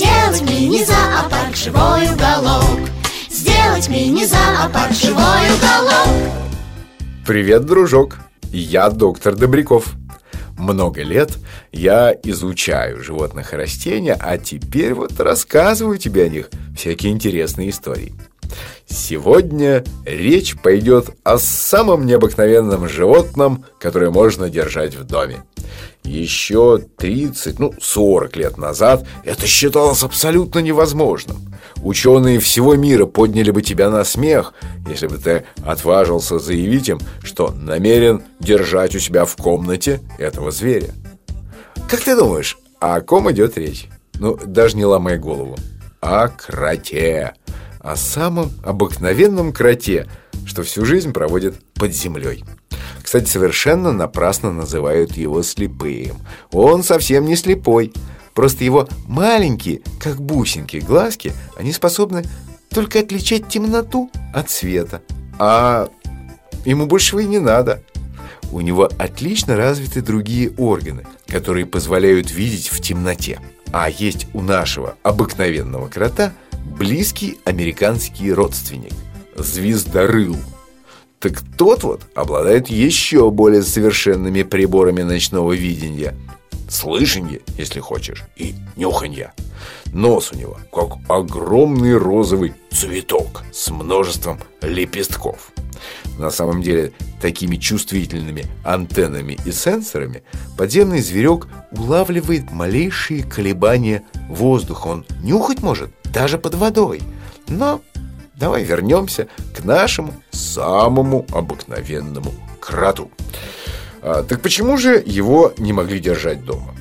Сделать мини-зоопарк, живой уголок Сделать мини-зоопарк, живой уголок Привет, дружок! Я доктор Добряков. Много лет я изучаю животных и растения, а теперь вот рассказываю тебе о них всякие интересные истории. Сегодня речь пойдет о самом необыкновенном животном, которое можно держать в доме. Еще 30, ну 40 лет назад это считалось абсолютно невозможным. Ученые всего мира подняли бы тебя на смех, если бы ты отважился заявить им, что намерен держать у себя в комнате этого зверя. Как ты думаешь, о ком идет речь? Ну, даже не ломай голову. О кроте. О самом обыкновенном кроте, что всю жизнь проводит под землей. Кстати, совершенно напрасно называют его слепым. Он совсем не слепой. Просто его маленькие, как бусинки, глазки, они способны только отличать темноту от света. А ему большего и не надо. У него отлично развиты другие органы, которые позволяют видеть в темноте. А есть у нашего обыкновенного крота близкий американский родственник – звездорыл. Так тот вот обладает еще более совершенными приборами ночного видения – слышанье, если хочешь, и нюханье. Нос у него как огромный розовый цветок с множеством лепестков. На самом деле, такими чувствительными антеннами и сенсорами подземный зверек улавливает малейшие колебания воздуха. Он нюхать может даже под водой. Но давай вернемся к нашему самому обыкновенному кроту. А, так почему же его не могли держать дома?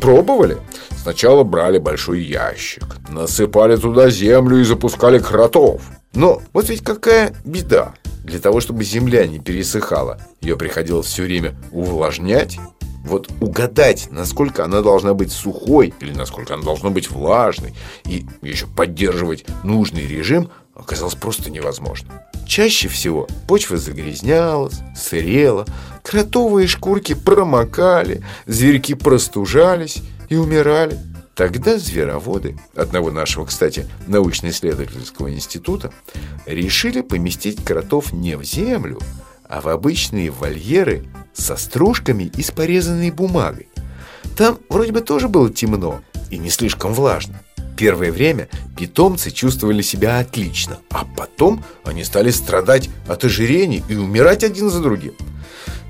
Пробовали. Сначала брали большой ящик, насыпали туда землю и запускали кротов. Но вот ведь какая беда. Для того, чтобы земля не пересыхала, ее приходилось все время увлажнять. Вот угадать, насколько она должна быть сухой или насколько она должна быть влажной, и еще поддерживать нужный режим оказалось просто невозможно. Чаще всего почва загрязнялась, сырела, кротовые шкурки промокали, зверьки простужались и умирали. Тогда звероводы, одного нашего, кстати, научно-исследовательского института, решили поместить кротов не в землю, а в обычные вольеры со стружками из порезанной бумагой. Там вроде бы тоже было темно и не слишком влажно. Первое время питомцы чувствовали себя отлично, а потом они стали страдать от ожирения и умирать один за другим.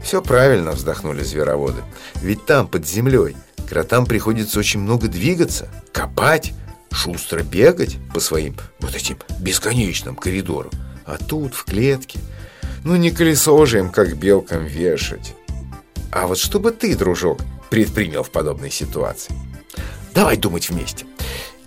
Все правильно вздохнули звероводы. Ведь там, под землей, кротам приходится очень много двигаться, копать, шустро бегать по своим вот этим бесконечным коридорам. А тут, в клетке, ну не колесо же им, как белкам, вешать. А вот что бы ты, дружок, предпринял в подобной ситуации? Давай думать вместе.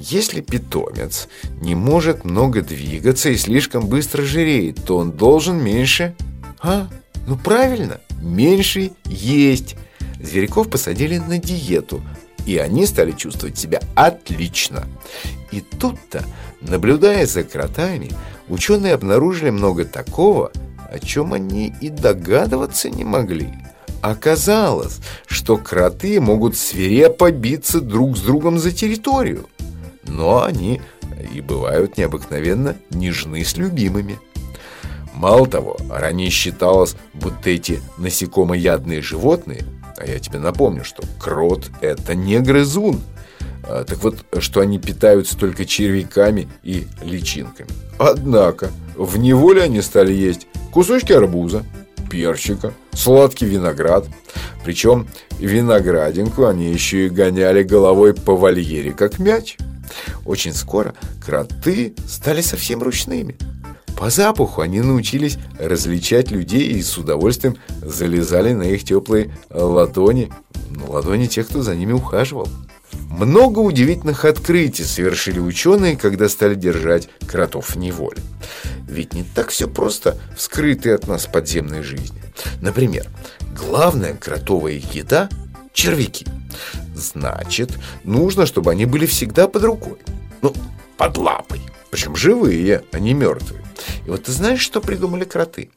Если питомец не может много двигаться и слишком быстро жиреет, то он должен меньше... А? Ну правильно, меньше есть. Зверьков посадили на диету, и они стали чувствовать себя отлично. И тут-то, наблюдая за кротами, ученые обнаружили много такого, о чем они и догадываться не могли. Оказалось, что кроты могут свирепо биться друг с другом за территорию но они и бывают необыкновенно нежны с любимыми. Мало того, ранее считалось, будто эти насекомоядные животные, а я тебе напомню, что крот – это не грызун, а, так вот, что они питаются только червяками и личинками. Однако, в неволе они стали есть кусочки арбуза, перчика, сладкий виноград. Причем виноградинку они еще и гоняли головой по вольере, как мяч – очень скоро кроты стали совсем ручными. По запаху они научились различать людей и с удовольствием залезали на их теплые ладони, ладони тех, кто за ними ухаживал. Много удивительных открытий совершили ученые, когда стали держать кротов в неволе. Ведь не так все просто в скрытой от нас подземной жизни. Например, главная кротовая еда – червяки. Значит, нужно, чтобы они были всегда под рукой. Ну, под лапой. Причем живые, а не мертвые. И вот ты знаешь, что придумали кроты?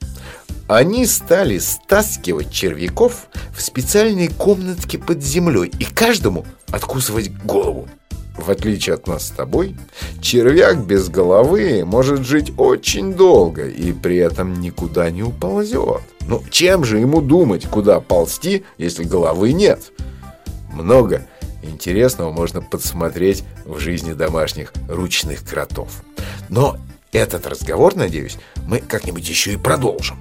Они стали стаскивать червяков в специальные комнатки под землей и каждому откусывать голову. В отличие от нас с тобой, червяк без головы может жить очень долго и при этом никуда не уползет. Ну, чем же ему думать, куда ползти, если головы нет? Много интересного можно подсмотреть в жизни домашних ручных кротов. Но этот разговор, надеюсь, мы как-нибудь еще и продолжим.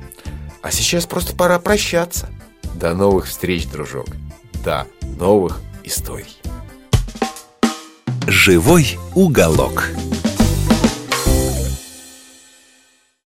А сейчас просто пора прощаться. До новых встреч, дружок. До новых историй. Живой уголок.